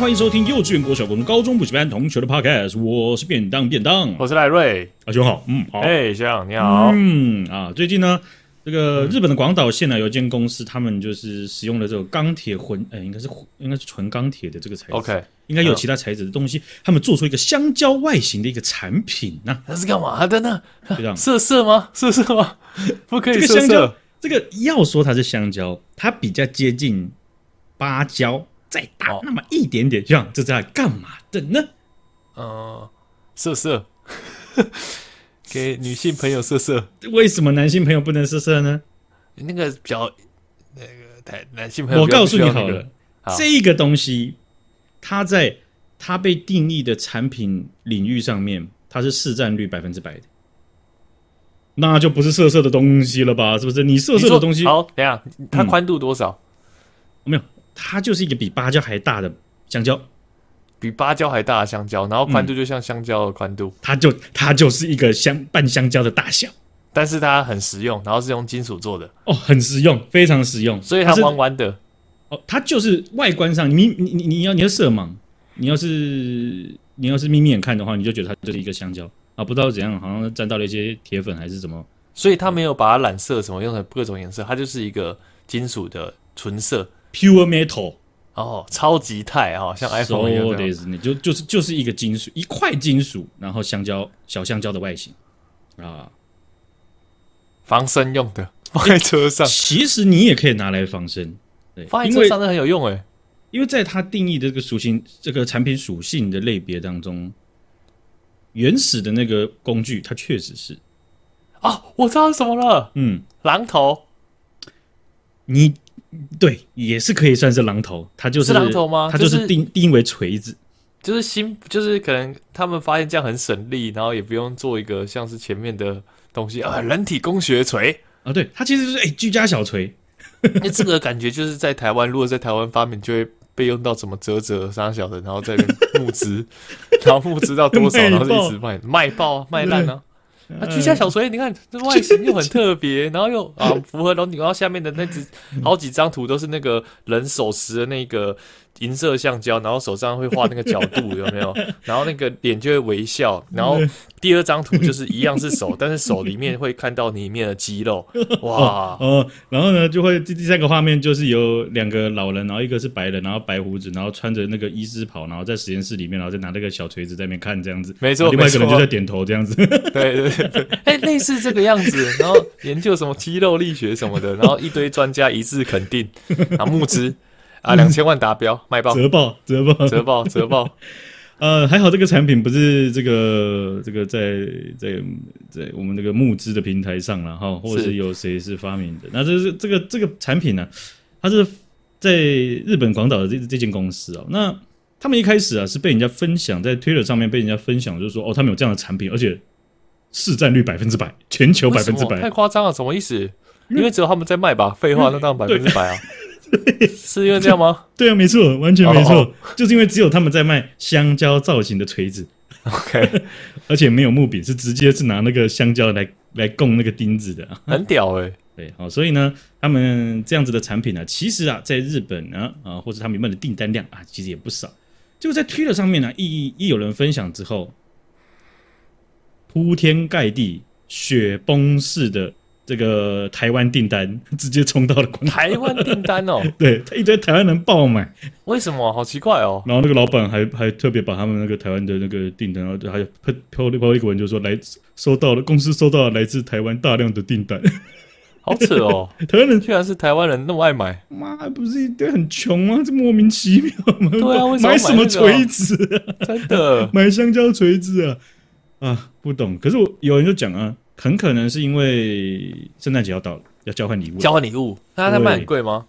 欢迎收听幼稚园、国小、国中、高中补习班同学的 Podcast，我是便当便当，我是赖瑞，阿兄好，嗯，好，哎，学长你好，嗯啊，最近呢，这个日本的广岛县呢，有一间公司，他们就是使用了这个钢铁混，哎，应该是应该是纯钢铁的这个材质，OK，应该有其他材质的东西，他们做出一个香蕉外形的一个产品呢，那是干嘛的呢？这样色色吗？色色吗？不可以色色，这个香蕉，这个要说它是香蕉，它比较接近芭蕉。再大那么一点点，这样这在干嘛的呢？呃，色色，给女性朋友色色。为什么男性朋友不能色色呢？那个比较那个太男性朋友，我告诉你好了，好这个东西，它在它被定义的产品领域上面，它是市占率百分之百的，那就不是色色的东西了吧？是不是？你色色的东西，好，等下，它宽度多少？没有。它就是一个比芭蕉还大的香蕉，比芭蕉还大的香蕉，然后宽度就像香蕉的宽度，它就它就是一个香半香蕉的大小，但是它很实用，然后是用金属做的。哦，很实用，非常实用，所以它弯弯的。哦，它就是外观上，你你你你要你要色盲，你要是你要是眯眯眼看的话，你就觉得它就是一个香蕉。啊，不知道怎样，好像沾到了一些铁粉还是什么，所以它没有把它染色什么，用的各种颜色，它就是一个金属的纯色。Pure metal，哦，超级钛哦，像 iPhone 一样，你就就是就是一个金属，一块金属，然后香蕉小香蕉的外形啊，防身用的，放在车上。其实你也可以拿来防身，对，放在车上那很有用诶，因为在它定义的这个属性，这个产品属性的类别当中，原始的那个工具，它确实是啊，我知道是什么了，嗯，榔头，你。对，也是可以算是榔头，它就是榔头吗？它就是定定为锤子，就是新，就是可能他们发现这样很省力，然后也不用做一个像是前面的东西啊，人体工学锤啊，对，它其实就是哎居家小锤，那这个感觉就是在台湾，如果在台湾发明，就会被用到怎么折折三小的，然后再募资，然后募资到多少，然后就一直卖卖爆卖烂呢。啊，居家小锤，你看这 外形又很特别，然后又 啊符合龙顶，然后下面的那只好几张图都是那个人手持的那个银色橡胶，然后手上会画那个角度，有没有？然后那个脸就会微笑，然后第二张图就是一样是手，但是手里面会看到里面的肌肉，哇！哦，然后呢就会第第三个画面就是有两个老人，然后一个是白人，然后白胡子，然后穿着那个医师袍，然后在实验室里面，然后再拿那个小锤子在那边看这样子，没错，另外一个人就在点头这样子，对对。哎、欸，类似这个样子，然后研究什么肌肉力学什么的，然后一堆专家一致肯定，啊，募资啊，两千万达标，卖爆，折爆，折爆，折爆，折爆。呃，还好这个产品不是这个这个在在在我们这个募资的平台上了哈，或者是有谁是发明的？那这是这个这个产品呢、啊，它是在日本广岛的这这间公司哦。那他们一开始啊是被人家分享在 Twitter 上面被人家分享，就是说哦，他们有这样的产品，而且。市占率百分之百，全球百分之百，太夸张了，什么意思？因为只有他们在卖吧？废话，那当然百分之百啊，是因为这样吗？对啊，没错，完全没错，就是因为只有他们在卖香蕉造型的锤子，OK，而且没有木柄，是直接是拿那个香蕉来来供那个钉子的，很屌哎，对，好，所以呢，他们这样子的产品呢，其实啊，在日本呢，啊，或者他们有卖的订单量啊，其实也不少，就在 Twitter 上面呢，一一有人分享之后。铺天盖地、雪崩式的这个台湾订单直接冲到了广岛。台湾订单哦，对，他一堆台湾人爆买，为什么？好奇怪哦。然后那个老板还还特别把他们那个台湾的那个订单，然后还喷飘飘一个文，就说来收到了，公司收到了来自台湾大量的订单，好扯哦。台湾人居然是台湾人那么爱买，妈不是一堆很穷吗？这莫名其妙吗？对啊，为什买什么锤子、啊？真的买香蕉锤子啊？啊，不懂。可是我有人就讲啊，很可能是因为圣诞节要到了，要交换礼物。交换礼物，那它卖很贵吗？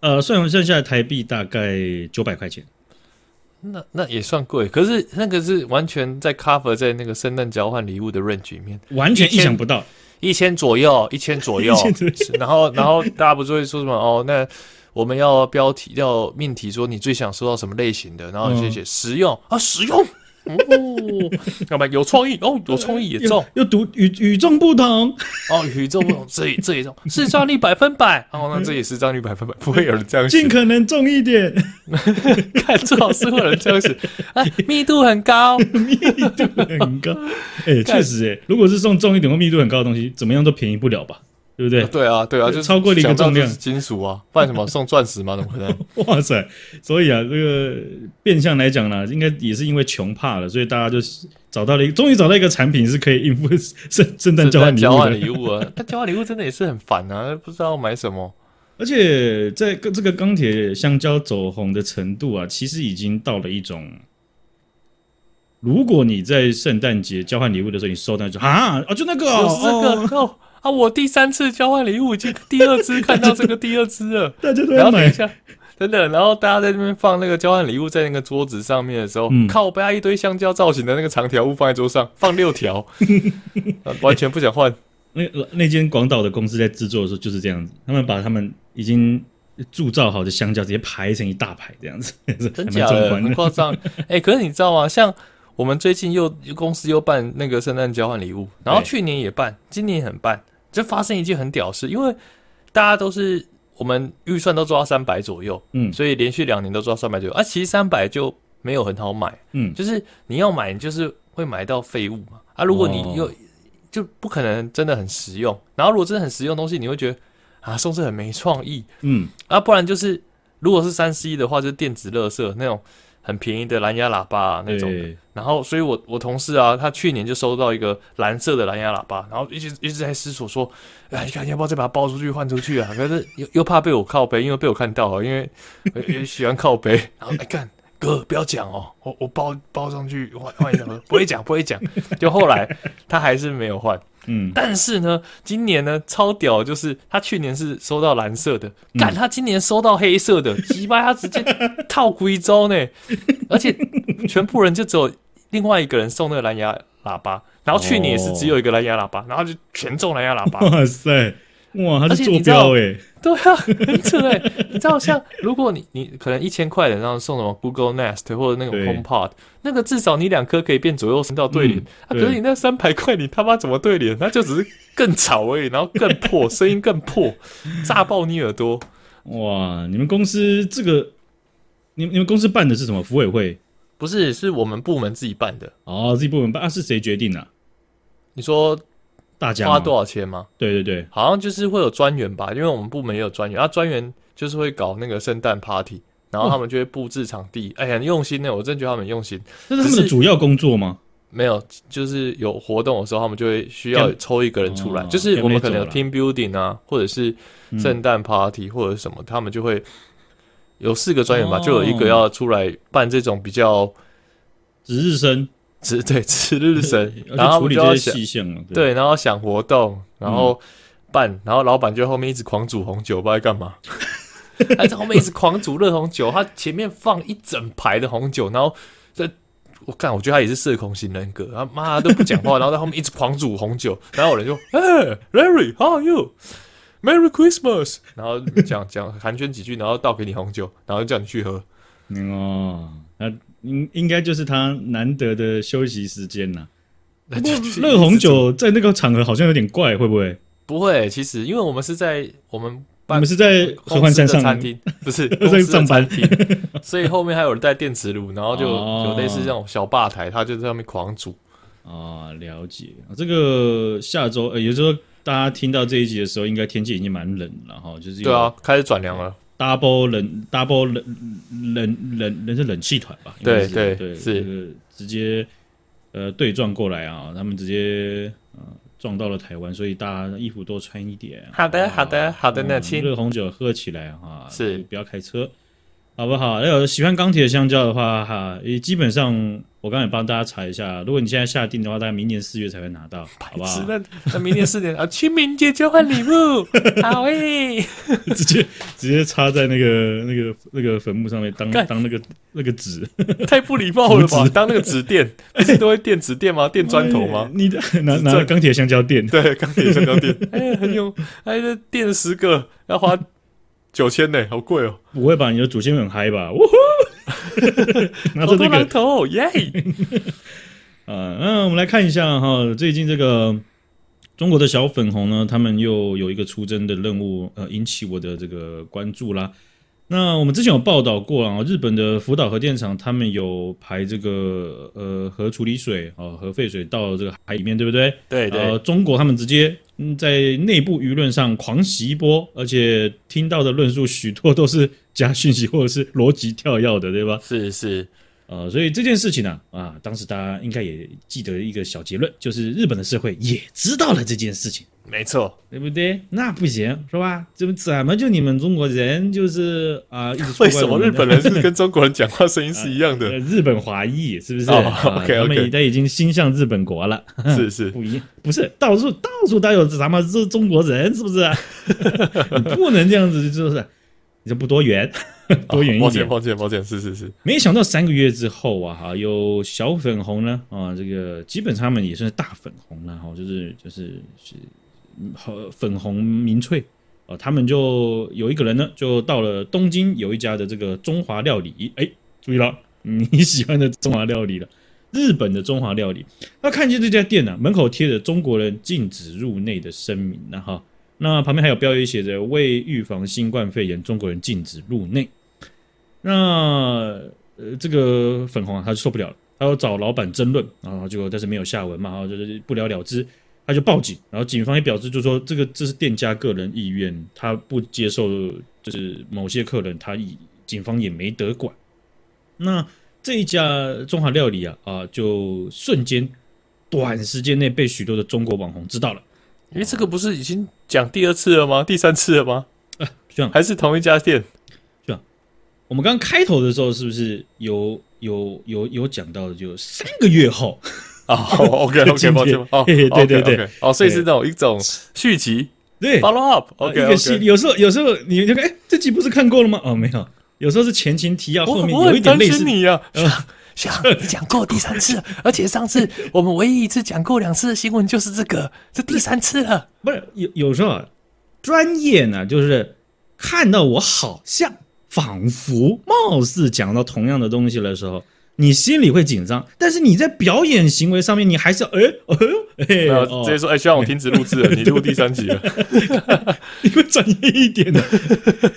呃，算完剩下的台币大概九百块钱。那那也算贵，可是那个是完全在 cover 在那个圣诞交换礼物的 range 里面，完全意想不到，一千左右，一千左右。然后然后大家不是会说什么哦？那我们要标题要命题说你最想收到什么类型的，然后就写实用啊，实用。哦，要不然有创意哦，有创意也中，又独与与众不同。哦，与众不同，这也这也中，视聴率百分百。哦，那这也视聴率百分百，不会有人这样写，尽可能重一点，看最好是会有人这样写，啊，密度很高，密度很高，哎，确实哎，如果是送重一点或密度很高的东西，怎么样都便宜不了吧？对不对？对啊，对啊，就超过了一个重量，金属啊，不然什么送钻石吗？怎么可能？哇塞！所以啊，这个变相来讲呢，应该也是因为穷怕了，所以大家就找到了一个，终于找到一个产品是可以应付圣圣诞交换礼物。交换礼物啊，但交换礼物真的也是很烦啊，不知道买什么。而且在这个钢铁香蕉走红的程度啊，其实已经到了一种，如果你在圣诞节交换礼物的时候，你收到就啊啊，就那个，就是这个哦。啊！我第三次交换礼物已经第二次看到这个第二只了，大家都要买一下，真的。然后大家在那边放那个交换礼物在那个桌子上面的时候，嗯、靠背一堆香蕉造型的那个长条物放在桌上，放六条，完全不想换。那那间广岛的公司在制作的时候就是这样子，他们把他们已经铸造好的香蕉直接排成一大排这样子，真假的很夸张。哎、欸，可是你知道吗？像。我们最近又公司又办那个圣诞交换礼物，然后去年也办，今年也很办，就发生一件很屌事，因为大家都是我们预算都做到三百左右，嗯，所以连续两年都做到三百左右，啊，其实三百就没有很好买，嗯，就是你要买，你就是会买到废物嘛，啊，如果你又就不可能真的很实用，然后如果真的很实用的东西，你会觉得啊送这很没创意，嗯，啊，不然就是如果是三 C 的话，就是电子垃圾那种。很便宜的蓝牙喇叭啊，那种然后，所以我我同事啊，他去年就收到一个蓝色的蓝牙喇叭，然后一直一直在思索说，哎，你看要不要再把它包出去换出去啊？可是又又怕被我靠背，因为被我看到啊，因为也喜欢靠背，然后哎干哥不要讲哦，我我包包上去换换一下，不会讲不会讲，就后来他还是没有换。嗯，但是呢，今年呢超屌，就是他去年是收到蓝色的，干、嗯、他今年收到黑色的，鸡巴他直接套贵州呢，而且全部人就只有另外一个人送那个蓝牙喇叭，然后去年也是只有一个蓝牙喇叭，然后就全中蓝牙喇叭，哇塞！哇，他是坐标哎，对啊，很。你知道，像如果你你可能一千块的，然后送什么 Google Nest 或者那种 HomePod，那个至少你两颗可以变左右声道对联。啊，可是你那三百块，你他妈怎么对联？那就只是更吵而已，然后更破，声音更破，炸爆你耳朵。哇，你们公司这个，你你们公司办的是什么？服委会？不是，是我们部门自己办的。哦，自己部门办啊？是谁决定的？你说？大家花多少钱吗？对对对，好像就是会有专员吧，因为我们部门也有专员，啊，专员就是会搞那个圣诞 party，然后他们就会布置场地，哎、哦，很、欸、用心呢，我真的觉得他们很用心。这是他们的主要工作吗？没有，就是有活动的时候，他们就会需要抽一个人出来，哦、就是我们可能有 team building 啊，或者是圣诞 party 或者什么，嗯、他们就会有四个专员吧，哦、就有一个要出来办这种比较值日生。值对 值日生，然后处理这些细项嘛，对，然后想活动，然后办，嗯、然后老板就后面一直狂煮红酒，不知道在干嘛，他在后面一直狂煮热红酒，他前面放一整排的红酒，然后这我看，我觉得他也是社恐型人格，他妈都不讲话，然后在后面一直狂煮红酒，然后有人就哎、欸、，Larry，How are you？Merry Christmas，然后讲讲寒暄几句，然后倒给你红酒，然后叫你去喝，哦，那。应应该就是他难得的休息时间呐。不过热红酒在那个场合好像有点怪，会不会？不会，其实因为我们是在我们我们是在合欢山上餐厅，不是 在上班厅，所以后面还有人带电磁炉，然后就有类似这种小吧台，他就在上面狂煮。啊，了解。这个下周，呃，也就是说大家听到这一集的时候，应该天气已经蛮冷了哈，就是对啊，开始转凉了。Double 冷，Double 冷冷冷冷是冷气团吧？对对对，是、这个、直接呃对撞过来啊，他们直接呃撞到了台湾，所以大家衣服多穿一点。好的好的好的，那亲，热红酒喝起来啊，是不要开车，好不好？那有喜欢钢铁的香蕉的话哈，也基本上。我刚才也帮大家查一下，如果你现在下定的话，大概明年四月才会拿到，好不好？那那明年四月啊，清明节交换礼物，好诶，直接直接插在那个那个那个坟墓上面当，当当那个那个纸，太不礼貌了吧？当那个纸垫，不是都会垫纸垫吗？垫砖头吗？你的拿拿钢铁香蕉垫，对，钢铁香蕉垫，哎，很有，哎，这垫十个要花九千呢，好贵哦。不会吧？你的祖先很嗨吧？呜呼！拿着那个头耶。啊，那我们来看一下哈，最近这个中国的小粉红呢，他们又有一个出征的任务，呃，引起我的这个关注啦。那我们之前有报道过啊，日本的福岛核电厂，他们有排这个呃核处理水啊、核废水到这个海里面，对不对？对对。呃，中国他们直接在内部舆论上狂洗一波，而且听到的论述许多都是假讯息或者是逻辑跳跃的，对吧？是是。呃，所以这件事情呢，啊，当时大家应该也记得一个小结论，就是日本的社会也知道了这件事情，没错，对不对？那不行，是吧？怎么怎么就你们中国人就是啊，为什么日本人是跟中国人讲话声音是一样的？啊、日本华裔是不是、哦、？OK OK，他们他已经心向日本国了，是是不一样，不是到处到处都有咱们这中国人，是不是？你不能这样子，就是。这不多远，多远一点。抱歉，抱歉，抱歉，是是是。没想到三个月之后啊，哈，有小粉红呢，啊，这个基本上他们也算是大粉红了，哈，就是就是是和粉红民粹。啊，他们就有一个人呢，就到了东京有一家的这个中华料理，哎，注意了，你喜欢的中华料理了，日本的中华料理，他看见这家店呢、啊，门口贴着中国人禁止入内的声明，然后。那旁边还有标语写着“为预防新冠肺炎，中国人禁止入内”。那呃，这个粉红啊，他就受不了了，他要找老板争论，然后就但是没有下文嘛，然后就是不了了之，他就报警，然后警方也表示，就说这个这是店家个人意愿，他不接受，就是某些客人，他以警方也没得管。那这一家中华料理啊啊，就瞬间短时间内被许多的中国网红知道了。因为这个不是已经讲第二次了吗？第三次了吗？啊，这样还是同一家店？这样，我们刚刚开头的时候是不是有有有有讲到的？就三个月后啊，OK OK，抱歉，哦，对对对，哦，所以是那种一种续集，对，follow up，OK OK。有时候有时候你就哎，这集不是看过了吗？哦，没有，有时候是前情提要，后面有一点类似你呀。想你讲过第三次，而且上次我们唯一一次讲过两次的新闻就是这个，这第三次了。不是有有时候啊，专业呢，就是看到我好像仿佛貌似讲到同样的东西的时候。你心里会紧张，但是你在表演行为上面，你还是哎哎哎，直接说哎，希望我停止录制了，你录第三集了，你会专业一点的，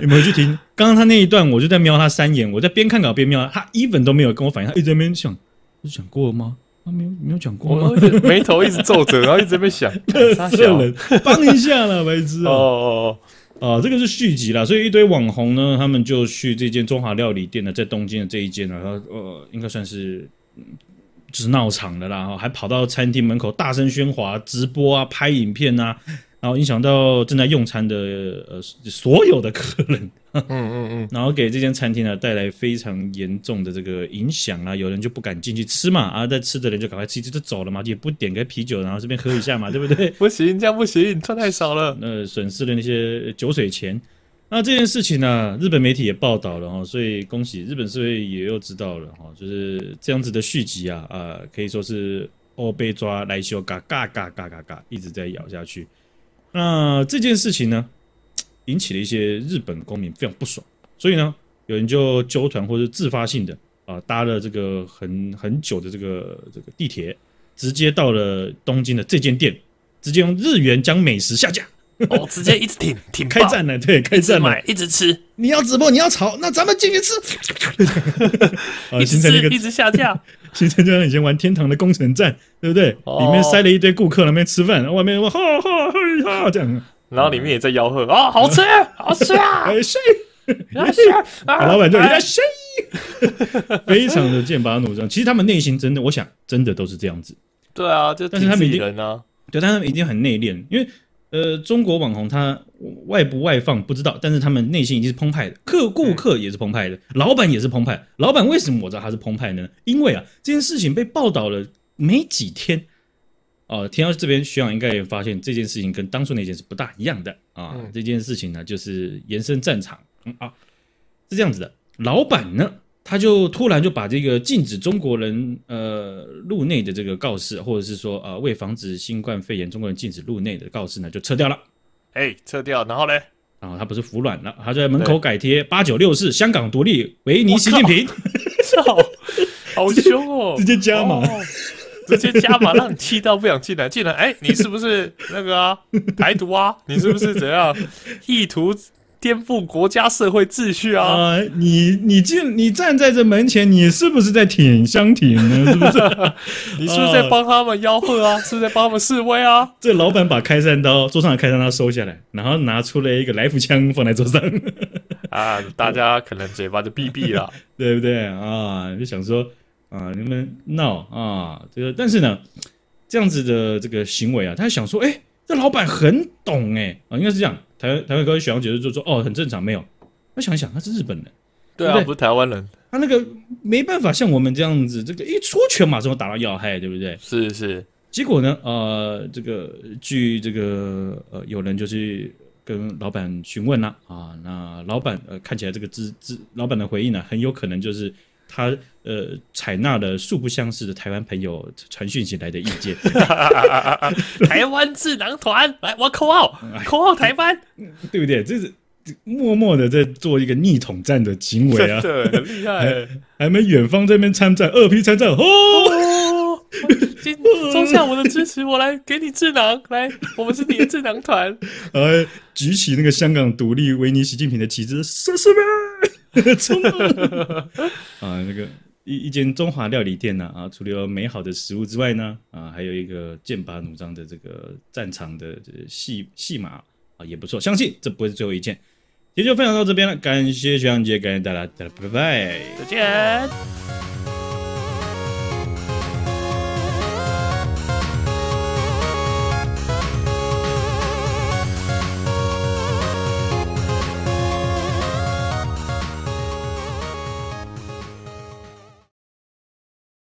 你们回去听？刚刚他那一段，我就在瞄他三眼，我在边看稿边瞄他，一本都没有跟我反应，他一直在那边想，是讲过了吗？他没有没有讲过吗？眉头一直皱着，然后一直在那边想，傻人帮一下了，白痴哦哦。啊，这个是续集啦，所以一堆网红呢，他们就去这间中华料理店呢，在东京的这一间呢，呃，应该算是就是闹场的啦，还跑到餐厅门口大声喧哗、直播啊、拍影片啊。然后影响到正在用餐的呃所有的客人，嗯嗯嗯，然后给这间餐厅呢带来非常严重的这个影响啊，有人就不敢进去吃嘛，啊，在吃的人就赶快吃，就走了嘛，也不点个啤酒，然后这边喝一下嘛，对不对？不行，这样不行，赚太少了，那损失了那些酒水钱。那这件事情呢，日本媒体也报道了哈，所以恭喜日本社会也又知道了哈，就是这样子的续集啊啊，可以说是欧被抓来修，嘎嘎嘎嘎嘎嘎，一直在咬下去。那这件事情呢，引起了一些日本公民非常不爽，所以呢，有人就纠团或者自发性的啊，搭了这个很很久的这个这个地铁，直接到了东京的这间店，直接用日元将美食下架，哦，直接一直挺 挺开战了，对，开战了，一直吃，你要直播，你要炒，那咱们进去吃，一直吃，一直下架。形成就像以前玩天堂的攻城战，对不对？哦、里面塞了一堆顾客，那边吃饭，外面哇哈哈嘿哈这样，然后里面也在吆喝啊，好吃，好吃啊，谁？谁？老板就在谁？非常的剑拔弩张。其实他们内心真的，我想真的都是这样子。对啊，就但是他们一定啊，对，但他们一定很内敛，因为。呃，中国网红他外不外放不知道，但是他们内心已经是澎湃的，客顾客也是澎湃的，老板也是澎湃。老板为什么我知道他是澎湃呢？因为啊，这件事情被报道了没几天，哦，听到这边学长应该也发现这件事情跟当初那件事不大一样的啊。这件事情呢，就是延伸战场，嗯啊，是这样子的，老板呢。他就突然就把这个禁止中国人呃入内的这个告示，或者是说呃为防止新冠肺炎中国人禁止入内的告示呢，就撤掉了。哎，撤掉，然后呢？然后他不是服软了，他就在门口改贴八九六四香港独立，维尼习近平。操，好凶哦！直接加码，直接加码，让你气到不想进来。进来，哎，你是不是那个啊？台独啊？你是不是怎样？意图？颠覆国家社会秩序啊！啊你你进你站在这门前，你是不是在舔香亭呢？是不是？你是不是在帮他们吆喝啊？是不是在帮他们示威啊？这老板把开山刀桌上的开山刀收下来，然后拿出了一个来福枪放在桌上。啊，大家可能嘴巴就闭闭了，对不对啊？就想说啊，你们闹啊，这个但是呢，这样子的这个行为啊，他想说，哎，这老板很懂哎啊，应该是这样。台湾台湾高级学长解释就说：“哦，很正常，没有。我想一想，他是日本人，对啊，对不，对不是台湾人，他那个没办法像我们这样子，这个一出拳马上打到要害，对不对？是是。结果呢，呃，这个据这个呃有人就是跟老板询问了啊，那老板呃看起来这个资资老板的回应呢，很有可能就是。”他呃采纳了素不相识的台湾朋友传讯息来的意见，台湾智囊团来，我口号，口号台湾，对不对？这是默默的在做一个逆统战的行为啊，对，很厉害。还没远方这边参战，二批参战，哦，中下我的支持，我来给你智囊，来，我们是你的智囊团，呃，举起那个香港独立维尼习近平的旗帜，是是呗。冲 啊！那个一一间中华料理店呢啊，除了有美好的食物之外呢啊，还有一个剑拔弩张的这个战场的这戏戏码啊，也不错。相信这不会是最后一件。今天就分享到这边了，感谢学长姐，感谢大家，大家拜拜，再见。